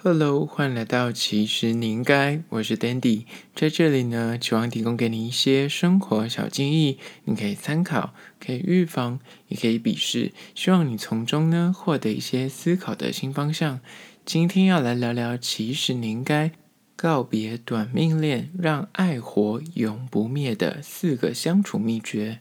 Hello，欢迎来到其实你应该，我是 Dandy，在这里呢，希望提供给你一些生活小建议，你可以参考，可以预防，也可以鄙视，希望你从中呢获得一些思考的新方向。今天要来聊聊，其实你应该告别短命恋，让爱火永不灭的四个相处秘诀。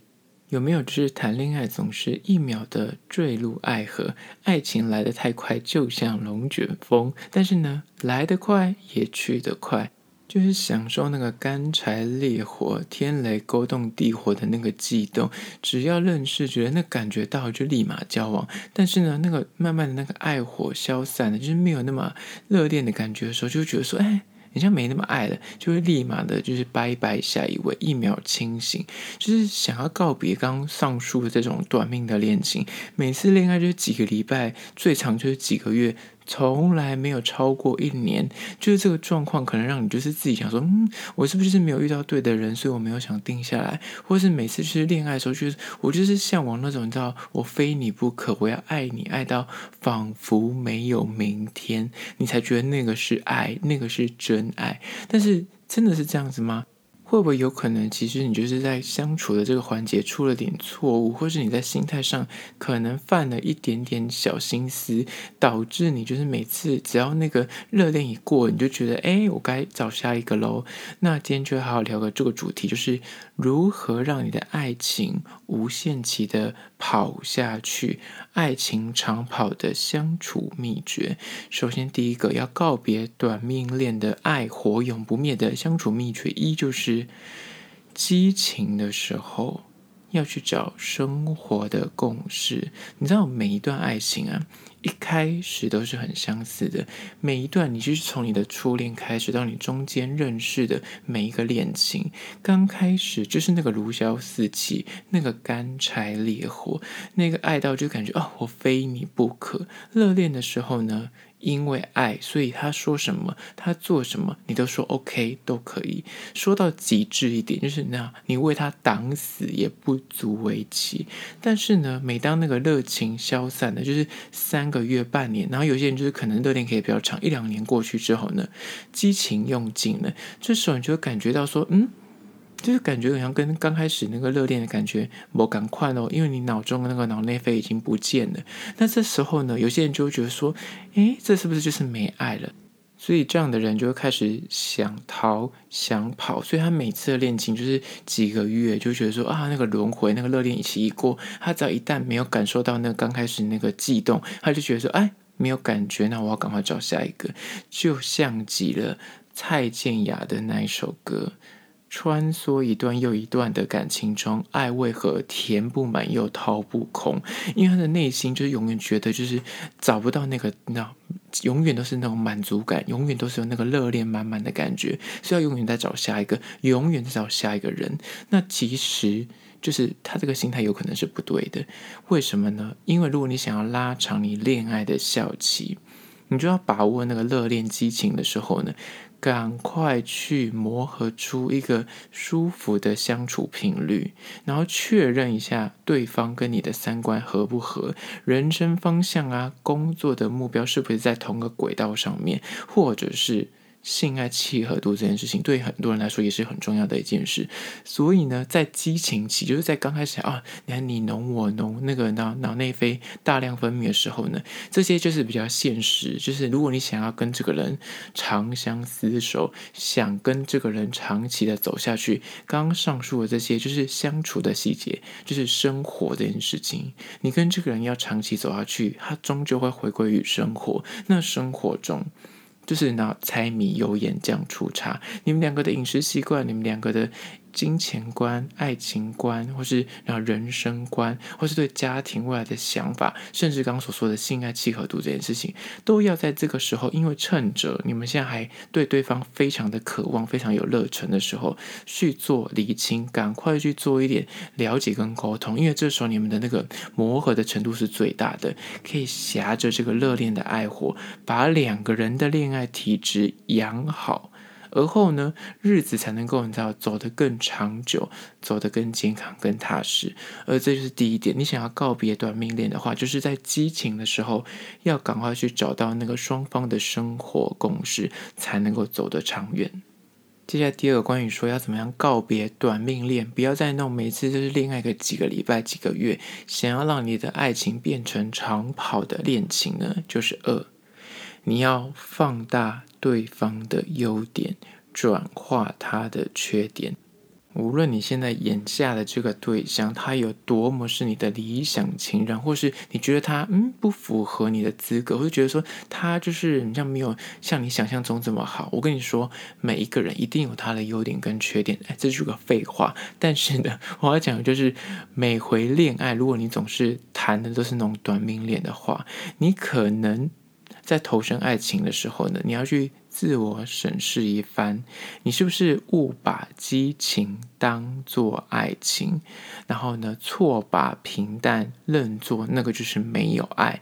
有没有就是谈恋爱总是一秒的坠入爱河，爱情来得太快，就像龙卷风，但是呢，来得快也去得快，就是享受那个干柴烈火、天雷勾动地火的那个悸动。只要认识，觉得那感觉到就立马交往，但是呢，那个慢慢的那个爱火消散了，就是没有那么热恋的感觉的时候，就觉得说，哎。好像没那么爱了，就会立马的，就是拜拜下一位，一秒清醒，就是想要告别刚上述的这种短命的恋情。每次恋爱就是几个礼拜，最长就是几个月。从来没有超过一年，就是这个状况，可能让你就是自己想说，嗯，我是不是没有遇到对的人，所以我没有想定下来，或是每次去恋爱的时候，就是我就是向往那种，你知道，我非你不可，我要爱你爱到仿佛没有明天，你才觉得那个是爱，那个是真爱。但是真的是这样子吗？会不会有可能，其实你就是在相处的这个环节出了点错误，或是你在心态上可能犯了一点点小心思，导致你就是每次只要那个热恋一过，你就觉得，哎，我该找下一个喽。那今天就好好聊个这个主题，就是如何让你的爱情无限期的跑下去，爱情长跑的相处秘诀。首先，第一个要告别短命恋的爱火永不灭的相处秘诀，一就是。激情的时候，要去找生活的共识。你知道，每一段爱情啊，一开始都是很相似的。每一段，你就是从你的初恋开始，到你中间认识的每一个恋情，刚开始就是那个如胶似漆，那个干柴烈火，那个爱到就感觉哦，我非你不可。热恋的时候呢，因为爱，所以他说什么，他做什么，你都说 OK，都可以。说到极致一点，就是那，你为他挡死也不足为奇。但是呢，每当那个热情消散的，就是三个月、半年，然后有些人就是可能热恋可以比较长，一两年过去之后呢，激情用尽了，这时候你就会感觉到说，嗯。就是感觉好像跟刚开始那个热恋的感觉我赶快哦，因为你脑中的那个脑内啡已经不见了。那这时候呢，有些人就会觉得说，诶，这是不是就是没爱了？所以这样的人就会开始想逃、想跑。所以他每次的恋情就是几个月，就觉得说啊，那个轮回，那个热恋期一过，他只要一旦没有感受到那刚开始那个悸动，他就觉得说，哎，没有感觉，那我要赶快找下一个。就像极了蔡健雅的那一首歌。穿梭一段又一段的感情中，爱为何填不满又掏不空？因为他的内心就是永远觉得就是找不到那个，那永远都是那种满足感，永远都是有那个热恋满满的感觉，所以要永远在找下一个，永远在找下一个人。那其实就是他这个心态有可能是不对的。为什么呢？因为如果你想要拉长你恋爱的效期，你就要把握那个热恋激情的时候呢，赶快去磨合出一个舒服的相处频率，然后确认一下对方跟你的三观合不合，人生方向啊，工作的目标是不是在同个轨道上面，或者是。性爱契合度这件事情，对很多人来说也是很重要的一件事。所以呢，在激情期，就是在刚开始啊，你看你侬我侬，那个脑脑内啡大量分泌的时候呢，这些就是比较现实。就是如果你想要跟这个人长相厮守，想跟这个人长期的走下去，刚刚上述的这些就是相处的细节，就是生活这件事情。你跟这个人要长期走下去，他终究会回归于生活。那生活中。就是拿柴米油盐酱醋茶，你们两个的饮食习惯，你们两个的。金钱观、爱情观，或是然后人生观，或是对家庭未来的想法，甚至刚刚所说的性爱契合度这件事情，都要在这个时候，因为趁着你们现在还对对方非常的渴望、非常有热忱的时候，去做厘清，赶快去做一点了解跟沟通，因为这时候你们的那个磨合的程度是最大的，可以挟着这个热恋的爱火，把两个人的恋爱体质养好。而后呢，日子才能够你知道走得更长久，走得更健康、更踏实。而这就是第一点，你想要告别短命恋的话，就是在激情的时候要赶快去找到那个双方的生活共识，才能够走得长远。接下来第二个关于说要怎么样告别短命恋，不要再弄每次就是恋爱个几个礼拜、几个月，想要让你的爱情变成长跑的恋情呢，就是二，你要放大对方的优点，转化他的缺点。无论你现在眼下的这个对象，他有多么是你的理想情人，或是你觉得他嗯不符合你的资格，或者觉得说他就是你像没有像你想象中这么好。我跟你说，每一个人一定有他的优点跟缺点，哎，这是个废话。但是呢，我要讲的就是，每回恋爱，如果你总是谈的都是那种短命恋的话，你可能在投身爱情的时候呢，你要去。自我审视一番，你是不是误把激情当作爱情？然后呢，错把平淡认作那个就是没有爱。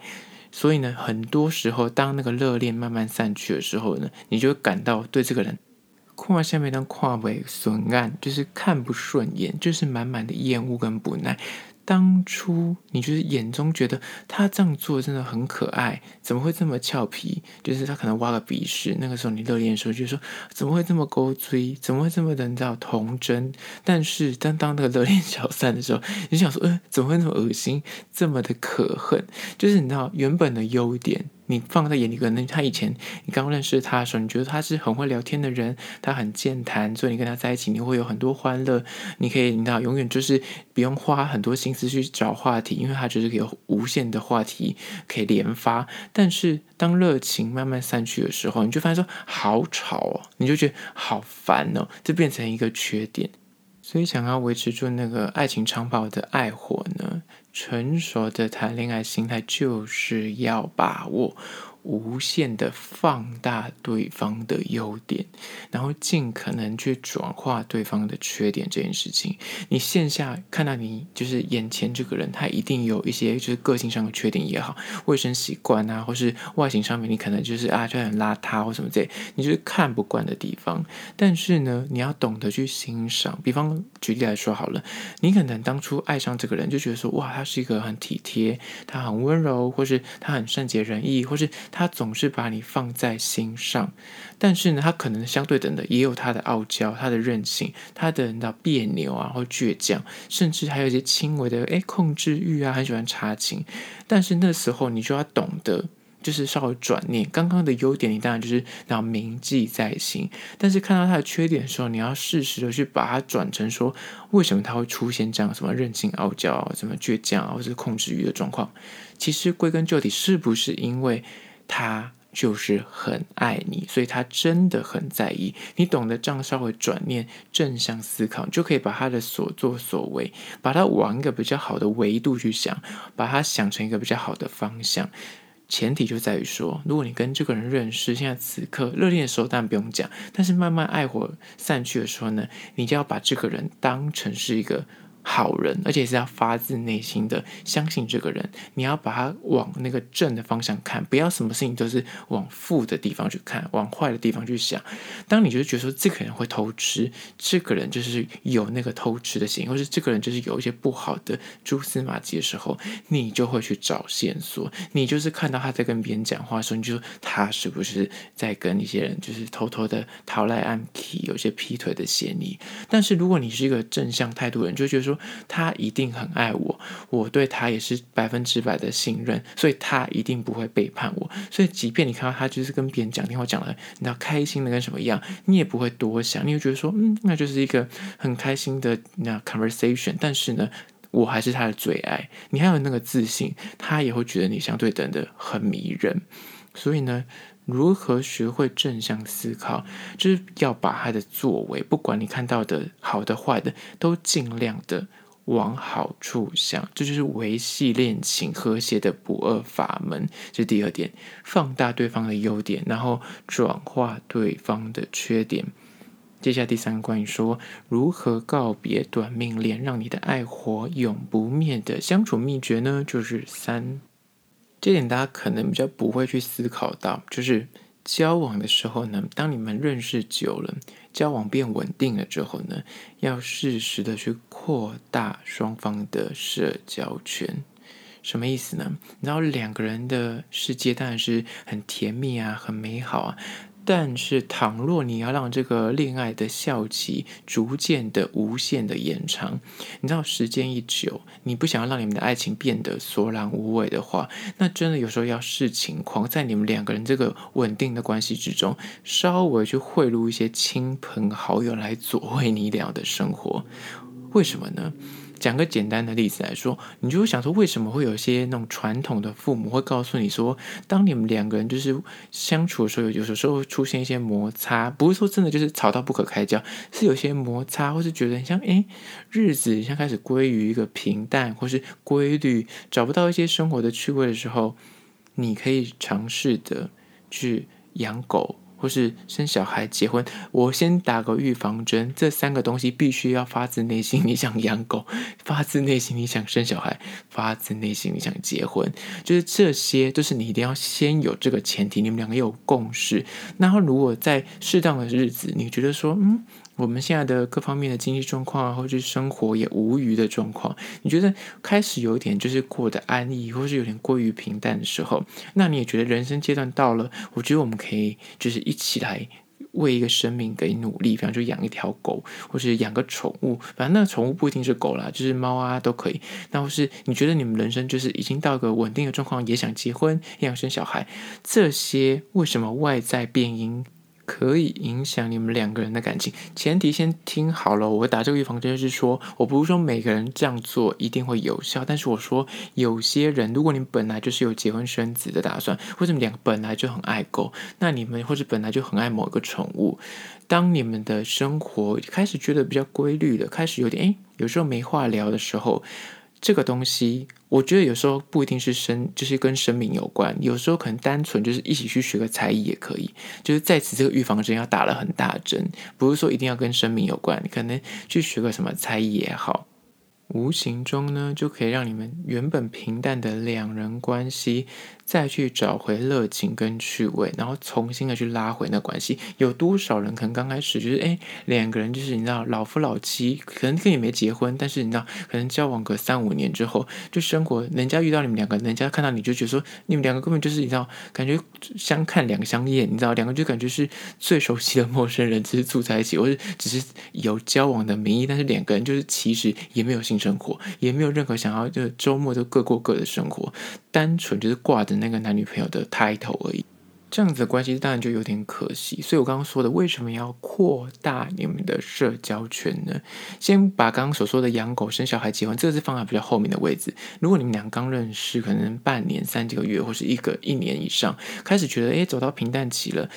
所以呢，很多时候当那个热恋慢慢散去的时候呢，你就会感到对这个人跨下面的跨尾损案，就是看不顺眼，就是满满的厌恶跟不耐。当初你就是眼中觉得他这样做真的很可爱，怎么会这么俏皮？就是他可能挖个鼻屎，那个时候你热恋的时候就说怎么会这么勾追，怎么会这么的叫童真？但是当当那个热恋小三的时候，你想说，呃，怎么会那么恶心，这么的可恨？就是你知道原本的优点。你放在眼里，可能他以前你刚认识他的时候，你觉得他是很会聊天的人，他很健谈，所以你跟他在一起，你会有很多欢乐。你可以，你知道，永远就是不用花很多心思去找话题，因为他就是有无限的话题可以连发。但是当热情慢慢散去的时候，你就发现说好吵哦，你就觉得好烦哦，这变成一个缺点。所以，想要维持住那个爱情长跑的爱火呢，成熟的谈恋爱心态就是要把握。无限的放大对方的优点，然后尽可能去转化对方的缺点这件事情。你线下看到你就是眼前这个人，他一定有一些就是个性上的缺点也好，卫生习惯啊，或是外形上面，你可能就是啊就很邋遢或什么之类，你就是看不惯的地方。但是呢，你要懂得去欣赏。比方举例来说好了，你可能当初爱上这个人，就觉得说哇，他是一个很体贴，他很温柔，或是他很善解人意，或是。他总是把你放在心上，但是呢，他可能相对等的也有他的傲娇、他的任性、他的那别扭啊，或倔强，甚至还有一些轻微的诶控制欲啊，很喜欢插情。但是那时候你就要懂得，就是稍微转念，刚刚的优点你当然就是要铭记在心，但是看到他的缺点的时候，你要适时的去把它转成说，为什么他会出现这样什么任性、傲娇、什么倔强或者是控制欲的状况？其实归根究底，是不是因为？他就是很爱你，所以他真的很在意。你懂得这样稍微转念，正向思考，就可以把他的所作所为，把他往一个比较好的维度去想，把他想成一个比较好的方向。前提就在于说，如果你跟这个人认识，现在此刻热恋的时候当然不用讲，但是慢慢爱火散去的时候呢，你就要把这个人当成是一个。好人，而且是要发自内心的相信这个人。你要把他往那个正的方向看，不要什么事情都是往负的地方去看，往坏的地方去想。当你就觉得说这个人会偷吃，这个人就是有那个偷吃的心，或是这个人就是有一些不好的蛛丝马迹的时候，你就会去找线索。你就是看到他在跟别人讲话的时候，你就说他是不是在跟一些人就是偷偷的逃来暗去，有些劈腿的嫌疑。但是如果你是一个正向态度的人，就觉得说。他一定很爱我，我对他也是百分之百的信任，所以他一定不会背叛我。所以，即便你看到他就是跟别人讲电话讲的，你知道开心的跟什么一样，你也不会多想，你会觉得说，嗯，那就是一个很开心的那 conversation。但是呢，我还是他的最爱。你还有那个自信，他也会觉得你相对等的很迷人。所以呢。如何学会正向思考，就是要把他的作为，不管你看到的好的坏的，都尽量的往好处想。这就是维系恋情和谐的不二法门。这是第二点，放大对方的优点，然后转化对方的缺点。接下来第三个关于说如何告别短命恋，让你的爱火永不灭的相处秘诀呢？就是三。这点大家可能比较不会去思考到，就是交往的时候呢，当你们认识久了，交往变稳定了之后呢，要适时的去扩大双方的社交圈。什么意思呢？然后两个人的世界当然是很甜蜜啊，很美好啊。但是，倘若你要让这个恋爱的效期逐渐的无限的延长，你知道时间一久，你不想要让你们的爱情变得索然无味的话，那真的有时候要视情况，在你们两个人这个稳定的关系之中，稍微去贿赂一些亲朋好友来佐为你俩的生活。为什么呢？讲个简单的例子来说，你就会想说，为什么会有些那种传统的父母会告诉你说，当你们两个人就是相处的时候，有时候出现一些摩擦，不是说真的就是吵到不可开交，是有些摩擦，或是觉得像诶日子像开始归于一个平淡或是规律，找不到一些生活的趣味的时候，你可以尝试的去养狗。就是生小孩、结婚，我先打个预防针，这三个东西必须要发自内心，你想养狗，发自内心你想生小孩，发自内心你想结婚，就是这些都是你一定要先有这个前提，你们两个有共识。然后如果在适当的日子，你觉得说，嗯。我们现在的各方面的经济状况，或者是生活也无余的状况，你觉得开始有点就是过得安逸，或是有点过于平淡的时候，那你也觉得人生阶段到了，我觉得我们可以就是一起来为一个生命给努力，比方说养一条狗，或是养个宠物，反正那个宠物不一定是狗啦，就是猫啊都可以。那或是你觉得你们人生就是已经到一个稳定的状况，也想结婚，也想生小孩，这些为什么外在变因？可以影响你们两个人的感情，前提先听好了。我打这个预防针，就是说，我不是说每个人这样做一定会有效，但是我说有些人，如果你本来就是有结婚生子的打算，或者你们两个本来就很爱狗，那你们或者本来就很爱某一个宠物，当你们的生活开始觉得比较规律了，开始有点诶，有时候没话聊的时候。这个东西，我觉得有时候不一定是生，就是跟生命有关。有时候可能单纯就是一起去学个才艺也可以。就是在此这个预防针要打了很大针，不是说一定要跟生命有关，你可能去学个什么才艺也好。无形中呢，就可以让你们原本平淡的两人关系，再去找回热情跟趣味，然后重新的去拉回那关系。有多少人可能刚开始就是哎，两个人就是你知道老夫老妻，可能跟你没结婚，但是你知道可能交往个三五年之后，就生活，人家遇到你们两个，人家看到你就觉得说你们两个根本就是你知道，感觉相看两相厌，你知道两个就感觉是最熟悉的陌生人，只是住在一起，或者只是有交往的名义，但是两个人就是其实也没有心生活，也没有任何想要就是周末都各过各的生活，单纯就是挂着。那个男女朋友的 title 而已，这样子的关系当然就有点可惜。所以我刚刚说的，为什么要扩大你们的社交圈呢？先把刚刚所说的养狗、生小孩、结婚，这个是放在比较后面的位置。如果你们俩刚认识，可能半年、三几个月，或是一个一年以上，开始觉得诶，走到平淡期了，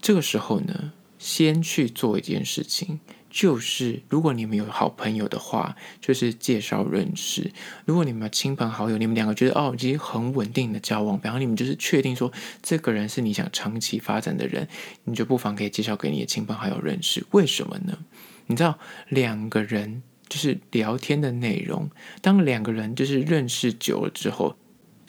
这个时候呢，先去做一件事情。就是，如果你们有好朋友的话，就是介绍认识；如果你们有亲朋好友，你们两个觉得哦，已经很稳定的交往，然后你们就是确定说这个人是你想长期发展的人，你就不妨可以介绍给你的亲朋好友认识。为什么呢？你知道，两个人就是聊天的内容，当两个人就是认识久了之后。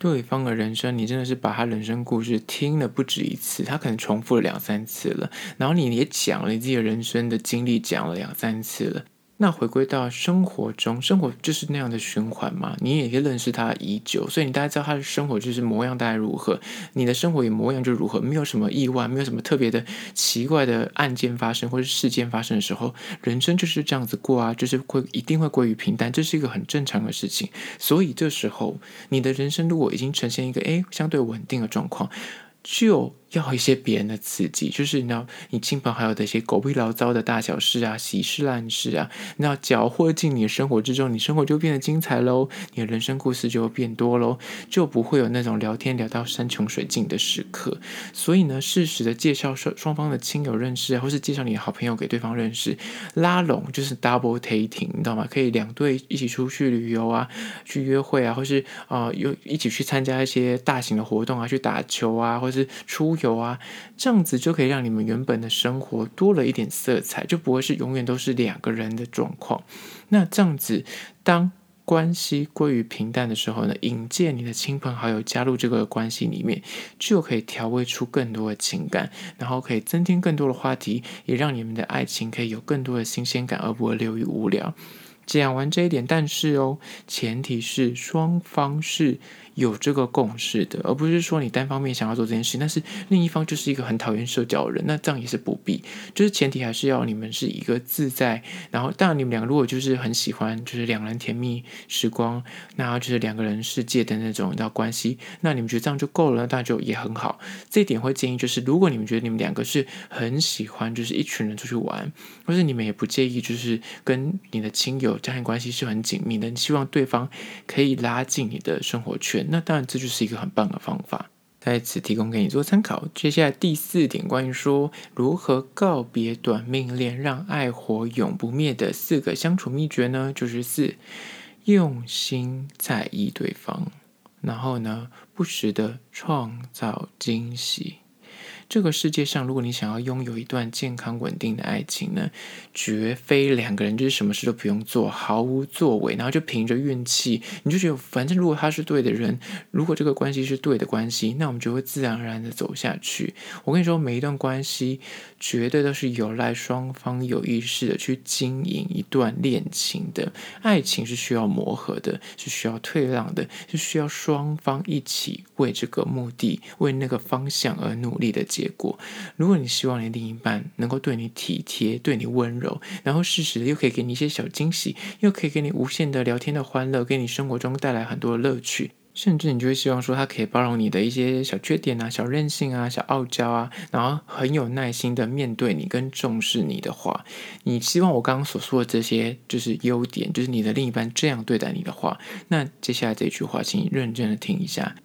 对方的人生，你真的是把他人生故事听了不止一次，他可能重复了两三次了，然后你也讲了你自己的人生的经历，讲了两三次了。那回归到生活中，生活就是那样的循环嘛。你也可以认识他已久，所以你大概知道他的生活就是模样大概如何，你的生活也模样就如何，没有什么意外，没有什么特别的奇怪的案件发生或者事件发生的时候，人生就是这样子过啊，就是会一定会归于平淡，这是一个很正常的事情。所以这时候你的人生如果已经呈现一个诶相对稳定的状况，就。要一些别人的刺激，就是你知道，你亲朋好友的一些狗屁倒灶的大小事啊、喜事烂事啊，你要搅和进你的生活之中，你生活就变得精彩喽，你的人生故事就会变多喽，就不会有那种聊天聊到山穷水尽的时刻。所以呢，适时的介绍双双方的亲友认识，或是介绍你的好朋友给对方认识，拉拢就是 double dating，你知道吗？可以两对一起出去旅游啊，去约会啊，或是啊，又、一起去参加一些大型的活动啊，去打球啊，或是出。有啊，这样子就可以让你们原本的生活多了一点色彩，就不会是永远都是两个人的状况。那这样子，当关系归于平淡的时候呢，引荐你的亲朋好友加入这个关系里面，就可以调味出更多的情感，然后可以增添更多的话题，也让你们的爱情可以有更多的新鲜感，而不会流于无聊。讲完这一点，但是哦，前提是双方是有这个共识的，而不是说你单方面想要做这件事，但是另一方就是一个很讨厌社交的人，那这样也是不必。就是前提还是要你们是一个自在，然后当然你们两个如果就是很喜欢，就是两人甜蜜时光，那就是两个人世界的那种的关系，那你们觉得这样就够了，那就也很好。这一点会建议就是，如果你们觉得你们两个是很喜欢，就是一群人出去玩，或是你们也不介意，就是跟你的亲友家庭关系是很紧密的，你希望对方可以拉近你的生活圈。那当然，这就是一个很棒的方法，在此提供给你做参考。接下来第四点，关于说如何告别短命恋，让爱火永不灭的四个相处秘诀呢？就是四，用心在意对方，然后呢，不时的创造惊喜。这个世界上，如果你想要拥有一段健康稳定的爱情呢，绝非两个人就是什么事都不用做，毫无作为，然后就凭着运气，你就觉得反正如果他是对的人，如果这个关系是对的关系，那我们就会自然而然的走下去。我跟你说，每一段关系绝对都是有赖双方有意识的去经营一段恋情的。爱情是需要磨合的，是需要退让的，是需要双方一起为这个目的、为那个方向而努力的。结果，如果你希望你另一半能够对你体贴、对你温柔，然后适时的又可以给你一些小惊喜，又可以给你无限的聊天的欢乐，给你生活中带来很多的乐趣，甚至你就会希望说他可以包容你的一些小缺点啊、小任性啊、小傲娇啊，然后很有耐心的面对你跟重视你的话，你希望我刚刚所说的这些就是优点，就是你的另一半这样对待你的话，那接下来这句话，请你认真的听一下，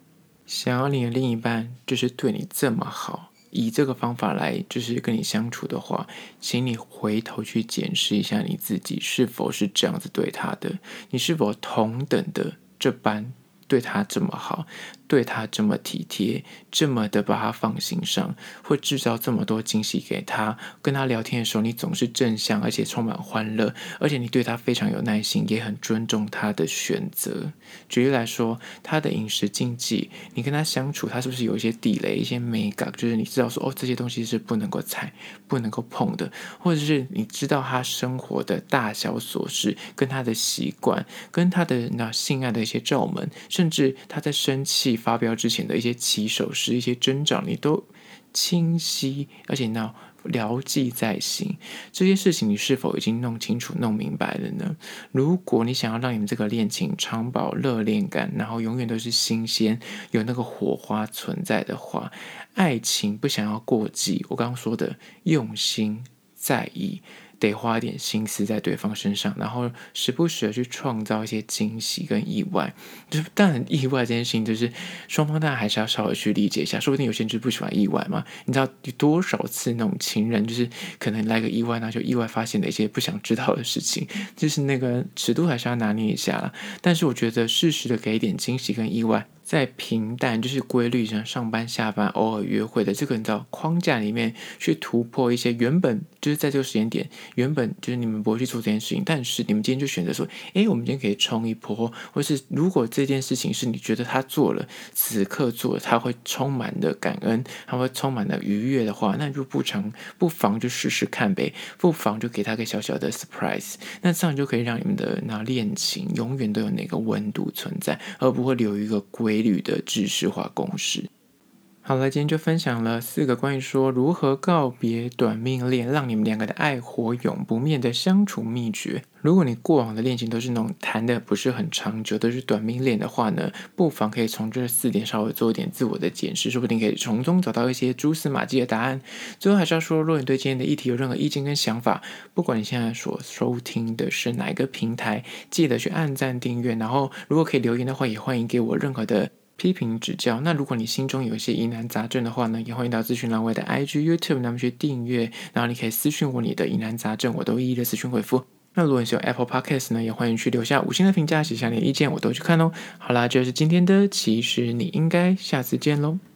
想要你的另一半就是对你这么好。以这个方法来就是跟你相处的话，请你回头去检视一下你自己是否是这样子对他的，你是否同等的这般对他这么好。对他这么体贴，这么的把他放心上，会制造这么多惊喜给他。跟他聊天的时候，你总是正向，而且充满欢乐，而且你对他非常有耐心，也很尊重他的选择。举例来说，他的饮食禁忌，你跟他相处，他是不是有一些地雷、一些美感？就是你知道说，哦，这些东西是不能够踩、不能够碰的，或者是你知道他生活的大小琐事，跟他的习惯，跟他的那性爱的一些窍门，甚至他在生气。发飙之前的一些起手式、一些征兆，你都清晰，而且呢，牢记在心。这些事情你是否已经弄清楚、弄明白了呢？如果你想要让你们这个恋情长保热恋感，然后永远都是新鲜、有那个火花存在的话，爱情不想要过激。我刚刚说的用心在意。得花一点心思在对方身上，然后时不时的去创造一些惊喜跟意外。就是当然，意外这件事情，就是双方大家还是要稍微去理解一下。说不定有些人就不喜欢意外嘛。你知道有多少次那种情人，就是可能来个意外，那就意外发现了一些不想知道的事情。就是那个尺度还是要拿捏一下啦。但是我觉得适时的给一点惊喜跟意外。在平淡就是规律，像上班下班偶尔约会的这个你知道框架里面去突破一些原本就是在这个时间点原本就是你们不会去做这件事情，但是你们今天就选择说，诶，我们今天可以冲一波，或是如果这件事情是你觉得他做了，此刻做他会充满的感恩，他会充满的愉悦的话，那就不成不妨就试试看呗，不妨就给他个小小的 surprise，那这样就可以让你们的那恋情永远都有那个温度存在，而不会留一个规。率的知识化公式。好了，今天就分享了四个关于说如何告别短命恋，让你们两个的爱火永不灭的相处秘诀。如果你过往的恋情都是那种谈的不是很长久，都是短命恋的话呢，不妨可以从这四点稍微做一点自我的检视，说不定可以从中找到一些蛛丝马迹的答案。最后还是要说，如果你对今天的议题有任何意见跟想法，不管你现在所收听的是哪一个平台，记得去按赞订阅，然后如果可以留言的话，也欢迎给我任何的。批评指教。那如果你心中有一些疑难杂症的话呢，也欢迎到资讯栏位的 IG、YouTube 那么去订阅，然后你可以私讯我你的疑难杂症，我都一一的私讯回复。那如果你是用 Apple Podcast 呢，也欢迎去留下五星的评价，写下你的意见，我都去看哦。好啦，这就是今天的，其实你应该下次见喽。